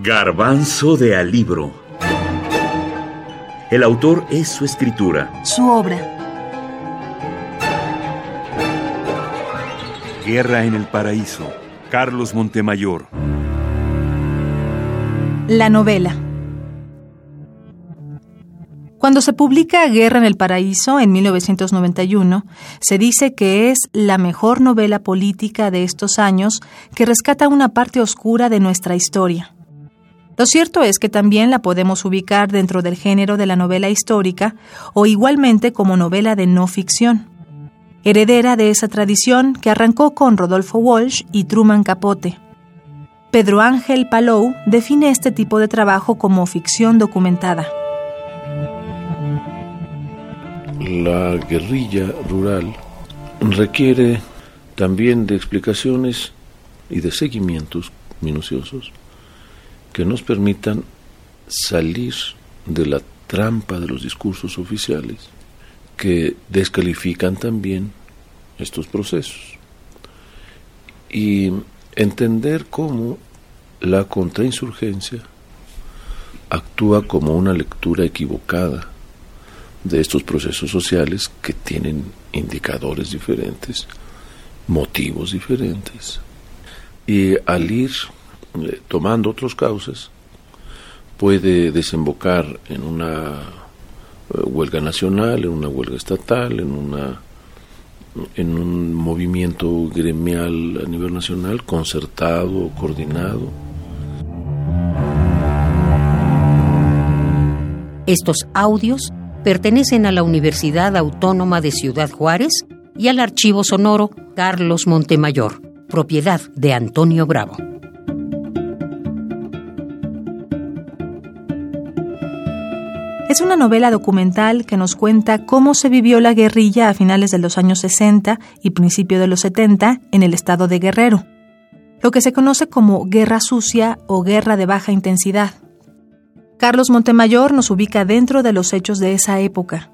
Garbanzo de Alibro. El autor es su escritura. Su obra. Guerra en el Paraíso. Carlos Montemayor. La novela. Cuando se publica Guerra en el Paraíso en 1991, se dice que es la mejor novela política de estos años que rescata una parte oscura de nuestra historia. Lo cierto es que también la podemos ubicar dentro del género de la novela histórica o igualmente como novela de no ficción, heredera de esa tradición que arrancó con Rodolfo Walsh y Truman Capote. Pedro Ángel Palou define este tipo de trabajo como ficción documentada. La guerrilla rural requiere también de explicaciones y de seguimientos minuciosos que nos permitan salir de la trampa de los discursos oficiales que descalifican también estos procesos y entender cómo la contrainsurgencia actúa como una lectura equivocada de estos procesos sociales que tienen indicadores diferentes, motivos diferentes. Y al ir eh, tomando otros causas, puede desembocar en una eh, huelga nacional, en una huelga estatal, en una en un movimiento gremial a nivel nacional concertado, coordinado. Estos audios pertenecen a la Universidad Autónoma de Ciudad Juárez y al Archivo Sonoro Carlos Montemayor, propiedad de Antonio Bravo. Es una novela documental que nos cuenta cómo se vivió la guerrilla a finales de los años 60 y principio de los 70 en el estado de Guerrero, lo que se conoce como guerra sucia o guerra de baja intensidad. Carlos Montemayor nos ubica dentro de los hechos de esa época.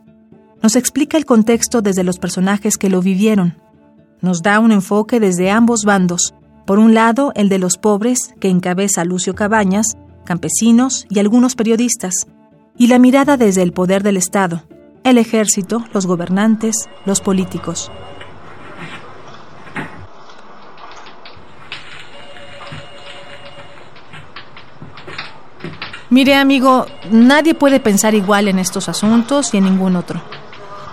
Nos explica el contexto desde los personajes que lo vivieron. Nos da un enfoque desde ambos bandos. Por un lado, el de los pobres, que encabeza Lucio Cabañas, campesinos y algunos periodistas. Y la mirada desde el poder del Estado, el ejército, los gobernantes, los políticos. Mire, amigo, nadie puede pensar igual en estos asuntos y en ningún otro.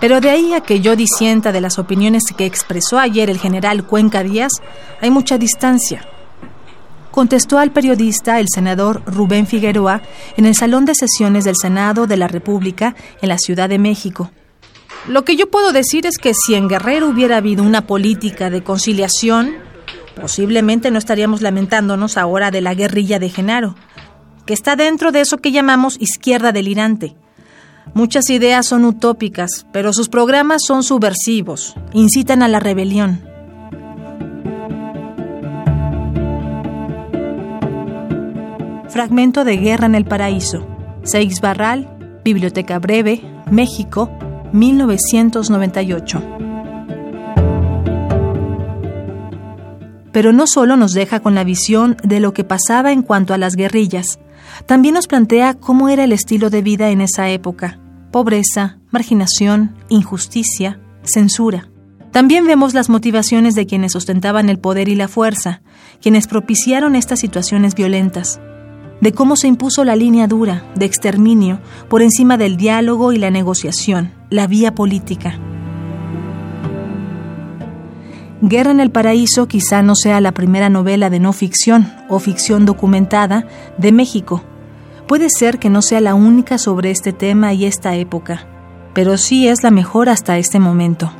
Pero de ahí a que yo disienta de las opiniones que expresó ayer el general Cuenca Díaz, hay mucha distancia. Contestó al periodista el senador Rubén Figueroa en el Salón de Sesiones del Senado de la República en la Ciudad de México. Lo que yo puedo decir es que si en Guerrero hubiera habido una política de conciliación, posiblemente no estaríamos lamentándonos ahora de la guerrilla de Genaro que está dentro de eso que llamamos izquierda delirante. Muchas ideas son utópicas, pero sus programas son subversivos, incitan a la rebelión. Fragmento de Guerra en el Paraíso. Seix Barral, Biblioteca Breve, México, 1998. Pero no solo nos deja con la visión de lo que pasaba en cuanto a las guerrillas, también nos plantea cómo era el estilo de vida en esa época. Pobreza, marginación, injusticia, censura. También vemos las motivaciones de quienes ostentaban el poder y la fuerza, quienes propiciaron estas situaciones violentas, de cómo se impuso la línea dura de exterminio por encima del diálogo y la negociación, la vía política. Guerra en el Paraíso quizá no sea la primera novela de no ficción o ficción documentada de México. Puede ser que no sea la única sobre este tema y esta época, pero sí es la mejor hasta este momento.